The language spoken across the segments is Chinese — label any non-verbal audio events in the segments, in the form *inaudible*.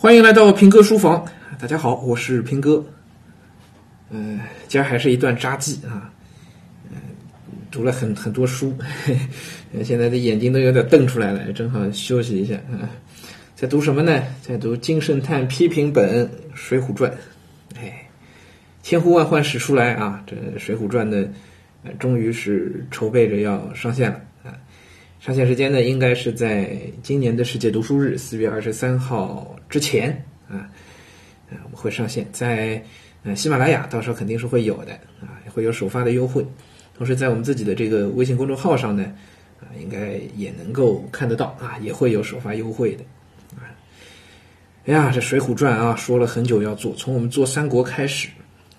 欢迎来到平哥书房，大家好，我是平哥。嗯、今儿还是一段札记啊，嗯、读了很很多书，*laughs* 现在的眼睛都有点瞪出来了，正好休息一下啊。在读什么呢？在读金圣叹批评本《水浒传》。哎，千呼万唤始出来啊！这《水浒传》呢，呃，终于是筹备着要上线了。上线时间呢，应该是在今年的世界读书日四月二十三号之前啊，我们会上线在呃喜马拉雅，到时候肯定是会有的啊，会有首发的优惠。同时，在我们自己的这个微信公众号上呢，啊，应该也能够看得到啊，也会有首发优惠的啊。哎呀，这《水浒传》啊，说了很久要做，从我们做三国开始，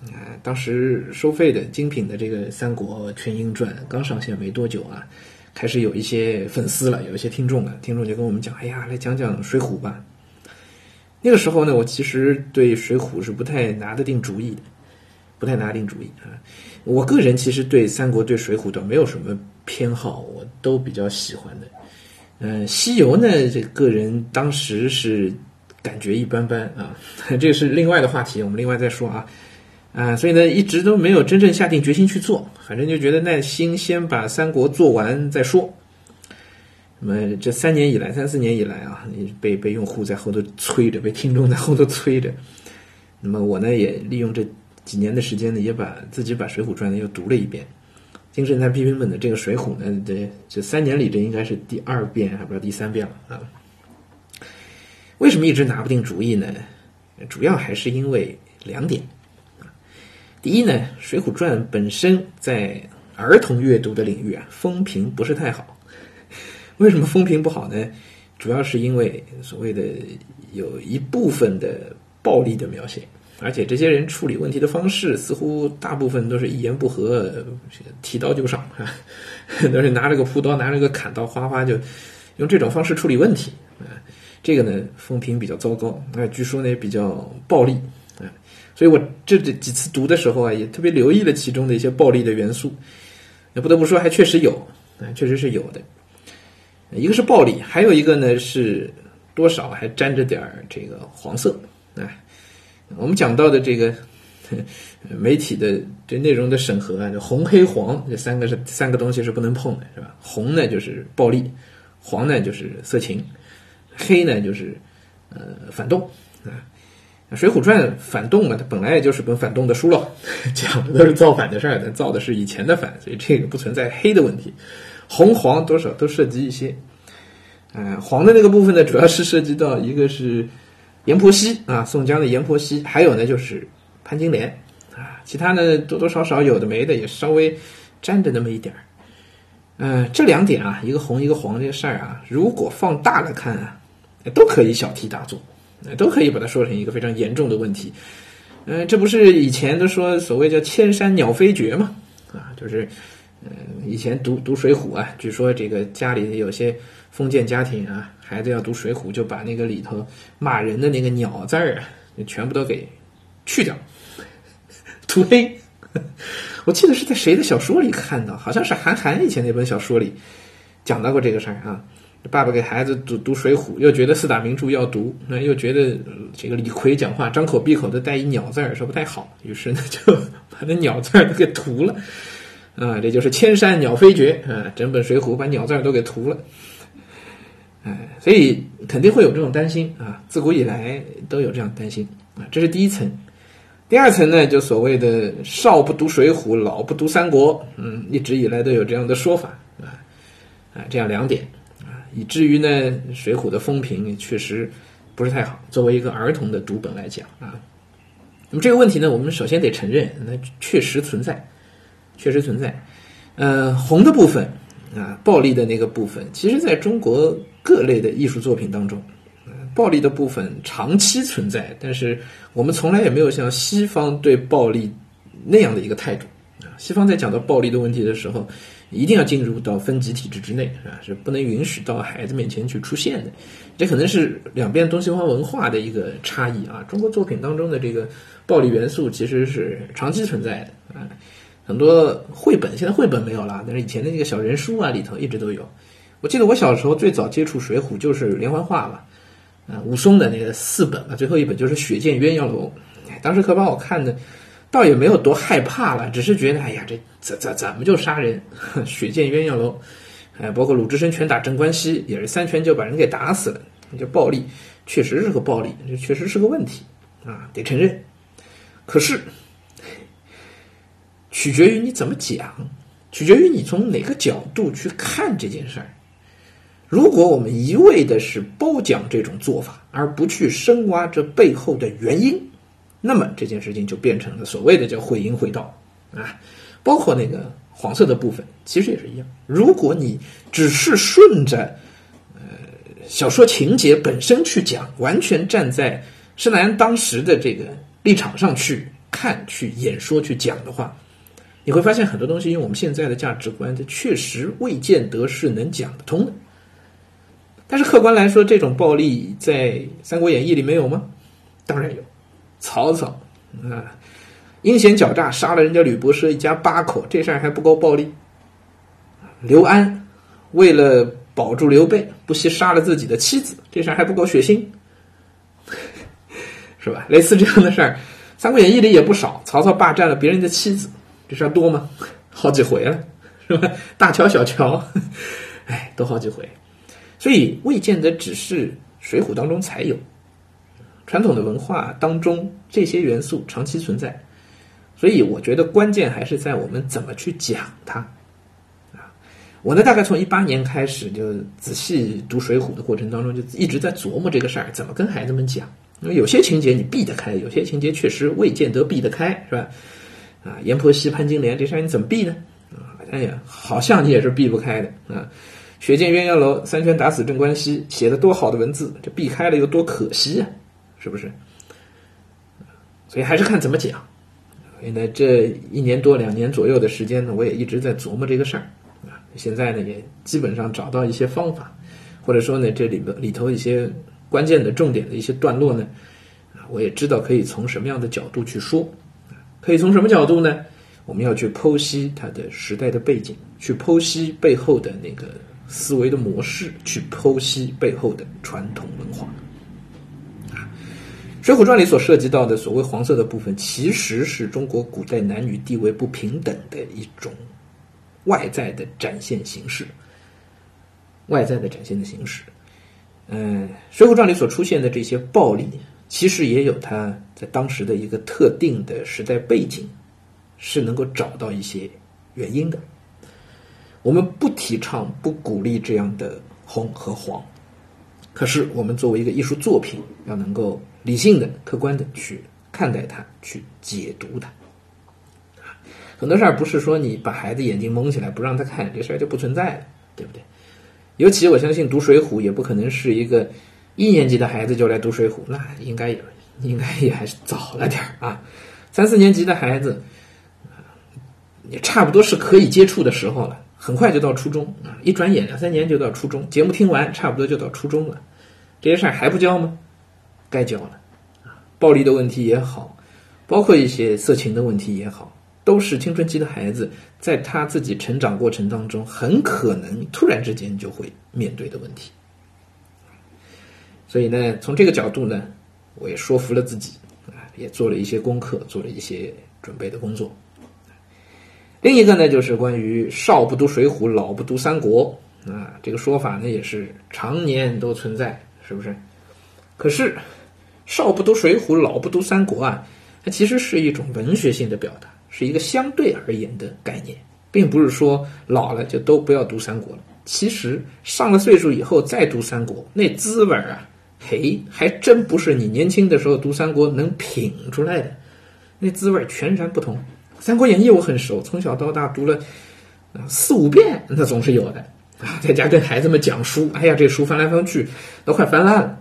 啊，当时收费的精品的这个《三国全英传》刚上线没多久啊，开始有一些粉丝了，有一些听众了，听众就跟我们讲，哎呀，来讲讲《水浒》吧。那个时候呢，我其实对《水浒》是不太拿得定主意的，不太拿定主意啊。我个人其实对三国、对《水浒倒没有什么偏好，我都比较喜欢的。嗯，西游呢，这个人当时是感觉一般般啊，这是另外的话题，我们另外再说啊。啊，所以呢，一直都没有真正下定决心去做，反正就觉得耐心先把三国做完再说。那么这三年以来，三四年以来啊，被被用户在后头催着，被听众在后头催着。那么我呢，也利用这几年的时间呢，也把自己把《水浒传》呢又读了一遍。金圣叹批评本的这个《水浒》呢，这这三年里这应该是第二遍，还不知道第三遍了啊。为什么一直拿不定主意呢？主要还是因为两点。第一呢，《水浒传》本身在儿童阅读的领域啊，风评不是太好。*laughs* 为什么风评不好呢？主要是因为所谓的有一部分的暴力的描写，而且这些人处理问题的方式似乎大部分都是一言不合提刀就上，啊，*laughs* 都是拿着个朴刀，拿着个砍刀，哗哗就用这种方式处理问题啊。这个呢，风评比较糟糕，啊，据说呢也比较暴力，啊，所以我这这几次读的时候啊，也特别留意了其中的一些暴力的元素。那不得不说，还确实有，确实是有的。一个是暴力，还有一个呢是多少还沾着点儿这个黄色，啊，我们讲到的这个 *laughs* 媒体的对内容的审核啊，就红黑黄这三个是三个东西是不能碰的，是吧？红呢就是暴力，黄呢就是色情。黑呢就是呃反动啊，《水浒传》反动嘛，它本来也就是本反动的书了，讲的都是造反的事儿，但造的是以前的反，所以这个不存在黑的问题。红黄多少都涉及一些，呃，黄的那个部分呢，主要是涉及到一个是阎婆惜啊，宋江的阎婆惜，还有呢就是潘金莲啊，其他呢多多少少有的没的也稍微沾着那么一点儿。呃，这两点啊，一个红一个黄这个事儿啊，如果放大了看啊。都可以小题大做，都可以把它说成一个非常严重的问题。嗯，这不是以前都说所谓叫“千山鸟飞绝”吗？啊，就是，嗯，以前读读《水浒》啊，据说这个家里有些封建家庭啊，孩子要读《水浒》，就把那个里头骂人的那个“鸟”字儿啊，全部都给去掉，涂黑。我记得是在谁的小说里看到，好像是韩寒以前那本小说里讲到过这个事儿啊。爸爸给孩子读读《水浒》，又觉得四大名著要读，那又觉得这个李逵讲话张口闭口的带一“鸟”字儿，说不太好，于是呢就把那“鸟”字儿都给涂了。啊，这就是千山鸟飞绝啊！整本《水浒》把“鸟”字儿都给涂了。哎，所以肯定会有这种担心啊，自古以来都有这样担心啊。这是第一层。第二层呢，就所谓的“少不读水浒，老不读三国”，嗯，一直以来都有这样的说法啊啊，这样两点。以至于呢，《水浒》的风评确实不是太好。作为一个儿童的读本来讲啊，那么这个问题呢，我们首先得承认，那确实存在，确实存在。呃，红的部分啊，暴力的那个部分，其实在中国各类的艺术作品当中，暴力的部分长期存在，但是我们从来也没有像西方对暴力那样的一个态度西方在讲到暴力的问题的时候。一定要进入到分级体制之内，是吧？是不能允许到孩子面前去出现的。这可能是两边东西方文化的一个差异啊。中国作品当中的这个暴力元素其实是长期存在的啊。很多绘本现在绘本没有了，但是以前的那个小人书啊里头一直都有。我记得我小时候最早接触《水浒》就是连环画吧，啊，武松的那个四本啊，最后一本就是《血溅鸳鸯楼》。当时可把我看的，倒也没有多害怕了，只是觉得，哎呀，这怎怎怎么就杀人？血溅鸳鸯楼，哎，包括鲁智深拳打镇关西，也是三拳就把人给打死了。就暴力，确实是个暴力，这确实是个问题啊，得承认。可是，取决于你怎么讲，取决于你从哪个角度去看这件事儿。如果我们一味的是褒奖这种做法，而不去深挖这背后的原因，那么这件事情就变成了所谓的叫会阴会道啊。包括那个黄色的部分，其实也是一样。如果你只是顺着呃小说情节本身去讲，完全站在施耐庵当时的这个立场上去看、去演说、去讲的话，你会发现很多东西用我们现在的价值观，它确实未见得是能讲得通的。但是客观来说，这种暴力在《三国演义》里没有吗？当然有。曹操啊，阴险狡诈，杀了人家吕伯奢一家八口，这事儿还不够暴力。刘安为了保住刘备，不惜杀了自己的妻子，这事儿还不够血腥，*laughs* 是吧？类似这样的事儿，《三国演义》里也不少。曹操霸占了别人的妻子，这事儿多吗？好几回了，是吧？大乔、小乔，哎，都好几回。所以未见得只是《水浒》当中才有，传统的文化当中这些元素长期存在，所以我觉得关键还是在我们怎么去讲它。啊，我呢大概从一八年开始就仔细读《水浒》的过程当中，就一直在琢磨这个事儿，怎么跟孩子们讲。因为有些情节你避得开，有些情节确实未见得避得开，是吧？啊，阎婆惜潘金莲这事儿你怎么避呢？啊，哎呀，好像你也是避不开的啊。血溅鸳鸯楼，三拳打死镇关西，写的多好的文字，这避开了又多可惜啊，是不是？所以还是看怎么讲。所以呢，这一年多两年左右的时间呢，我也一直在琢磨这个事儿啊。现在呢，也基本上找到一些方法，或者说呢，这里边里头一些关键的重点的一些段落呢，啊，我也知道可以从什么样的角度去说，可以从什么角度呢？我们要去剖析它的时代的背景，去剖析背后的那个。思维的模式去剖析背后的传统文化，《水浒传》里所涉及到的所谓黄色的部分，其实是中国古代男女地位不平等的一种外在的展现形式，外在的展现的形式。嗯，《水浒传》里所出现的这些暴力，其实也有它在当时的一个特定的时代背景，是能够找到一些原因的。我们不提倡、不鼓励这样的红和黄，可是我们作为一个艺术作品，要能够理性的、客观的去看待它，去解读它。很多事儿不是说你把孩子眼睛蒙起来不让他看，这事儿就不存在了，对不对？尤其我相信读《水浒》也不可能是一个一年级的孩子就来读《水浒》，那应该也应该也还是早了点儿啊。三四年级的孩子，也差不多是可以接触的时候了。很快就到初中啊！一转眼两三年就到初中，节目听完差不多就到初中了。这些事儿还不教吗？该教了！暴力的问题也好，包括一些色情的问题也好，都是青春期的孩子在他自己成长过程当中很可能突然之间就会面对的问题。所以呢，从这个角度呢，我也说服了自己啊，也做了一些功课，做了一些准备的工作。另一个呢，就是关于少不读水浒，老不读三国啊，这个说法呢也是常年都存在，是不是？可是少不读水浒，老不读三国啊，它其实是一种文学性的表达，是一个相对而言的概念，并不是说老了就都不要读三国了。其实上了岁数以后再读三国，那滋味啊，嘿，还真不是你年轻的时候读三国能品出来的，那滋味全然不同。《三国演义》我很熟，从小到大读了四五遍，那总是有的啊。在家跟孩子们讲书，哎呀，这书翻来翻去都快翻烂了。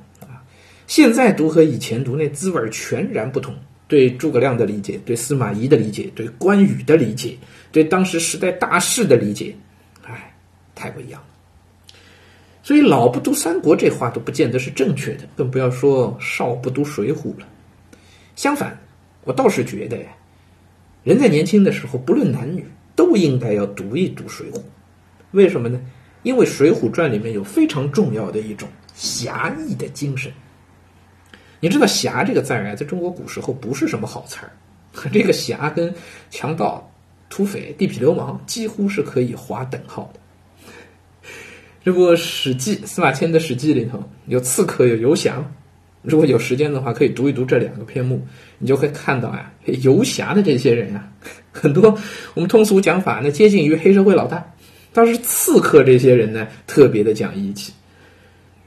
现在读和以前读那滋味全然不同，对诸葛亮的理解，对司马懿的理解，对关羽的理解，对当时时代大势的理解，哎，太不一样了。所以老不读三国这话都不见得是正确的，更不要说少不读水浒了。相反，我倒是觉得呀。人在年轻的时候，不论男女，都应该要读一读《水浒》。为什么呢？因为《水浒传》里面有非常重要的一种侠义的精神，你知道“侠”这个字啊，在中国古时候不是什么好词儿，这个“侠”跟强盗、土匪、地痞流氓几乎是可以划等号的。这不，《史记》司马迁的《史记》里头有刺客，有游侠。如果有时间的话，可以读一读这两个篇目，你就会看到呀，游侠的这些人呀，很多我们通俗讲法呢，接近于黑社会老大。倒是刺客这些人呢，特别的讲义气。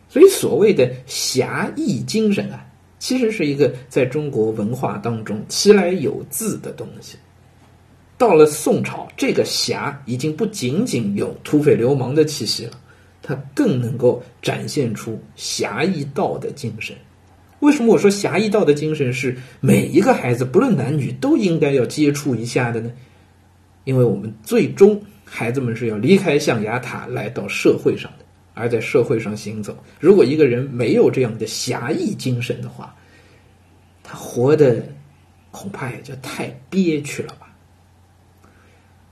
所以，所谓的侠义精神啊，其实是一个在中国文化当中其来有自的东西。到了宋朝，这个侠已经不仅仅有土匪流氓的气息了，它更能够展现出侠义道的精神。为什么我说侠义道的精神是每一个孩子不论男女都应该要接触一下的呢？因为我们最终孩子们是要离开象牙塔来到社会上的。而在社会上行走，如果一个人没有这样的侠义精神的话，他活的恐怕也就太憋屈了吧。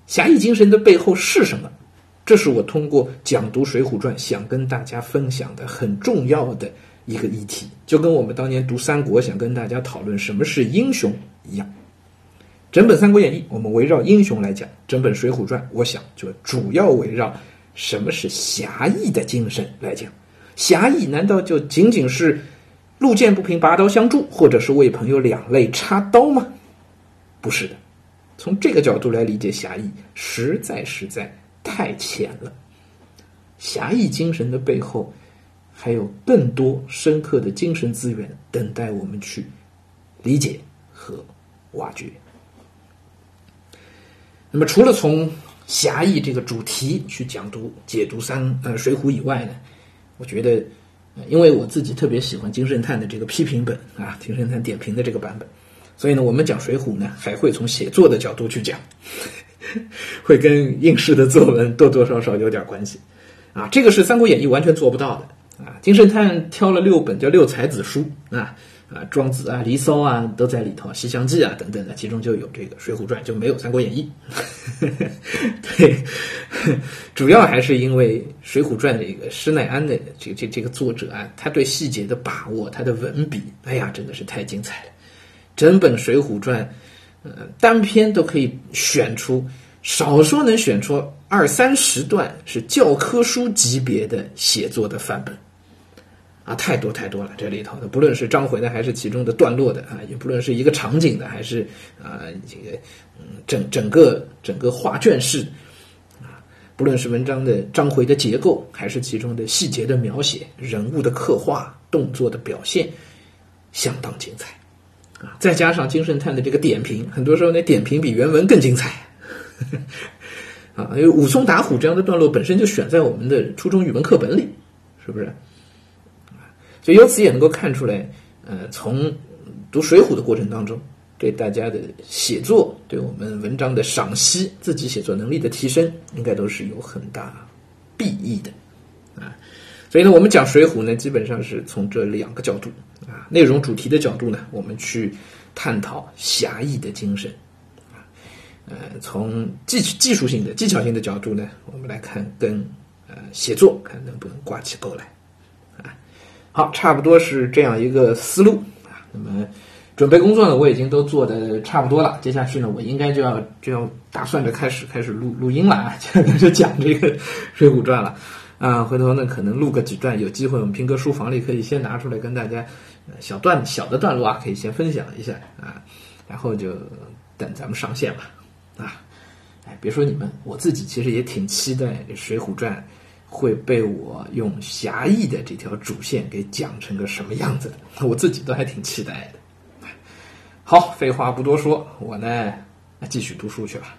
侠义精神的背后是什么？这是我通过讲读《水浒传》想跟大家分享的很重要的一个议题，就跟我们当年读三国想跟大家讨论什么是英雄一样。整本《三国演义》我们围绕英雄来讲，整本《水浒传》我想就主要围绕。什么是侠义的精神来讲？侠义难道就仅仅是路见不平拔刀相助，或者是为朋友两肋插刀吗？不是的，从这个角度来理解侠义，实在实在太浅了。侠义精神的背后，还有更多深刻的精神资源等待我们去理解和挖掘。那么，除了从侠义这个主题去讲读解读三呃水浒以外呢，我觉得，因为我自己特别喜欢金圣叹的这个批评本啊，金圣叹点评的这个版本，所以呢，我们讲水浒呢，还会从写作的角度去讲，*laughs* 会跟应试的作文多多少少有点关系啊。这个是《三国演义》完全做不到的啊。金圣叹挑了六本叫六才子书啊。啊，庄子啊，离骚啊，都在里头，西厢记啊等等的，其中就有这个水浒传，就没有三国演义。*laughs* 对，*laughs* 主要还是因为水浒传这个施耐庵的这这这个作者啊，他对细节的把握，他的文笔，哎呀，真的是太精彩了。整本水浒传，呃，单篇都可以选出，少说能选出二三十段是教科书级别的写作的范本。啊，太多太多了，这里头的，不论是章回的，还是其中的段落的啊，也不论是一个场景的，还是啊这个嗯整整个整个画卷式啊，不论是文章的章回的结构，还是其中的细节的描写、人物的刻画、动作的表现，相当精彩啊！再加上金圣叹的这个点评，很多时候那点评比原文更精彩 *laughs* 啊！因为武松打虎这样的段落本身就选在我们的初中语文课本里，是不是？所以由此也能够看出来，呃，从读《水浒》的过程当中，对大家的写作，对我们文章的赏析，自己写作能力的提升，应该都是有很大裨益的，啊。所以呢，我们讲《水浒》呢，基本上是从这两个角度啊，内容主题的角度呢，我们去探讨侠义的精神，啊，呃，从技技术性的、技巧性的角度呢，我们来看跟呃写作看能不能挂起钩来。好，差不多是这样一个思路啊。那么，准备工作呢，我已经都做的差不多了。接下去呢，我应该就要就要打算着开始开始录录音了啊，*laughs* 就讲这个《水浒传》了啊。回头呢，可能录个几段，有机会我们平哥书房里可以先拿出来跟大家小段小的段落啊，可以先分享一下啊。然后就等咱们上线吧啊。哎，别说你们，我自己其实也挺期待《水浒传》。会被我用狭义的这条主线给讲成个什么样子？*laughs* 我自己都还挺期待的。好，废话不多说，我呢继续读书去吧。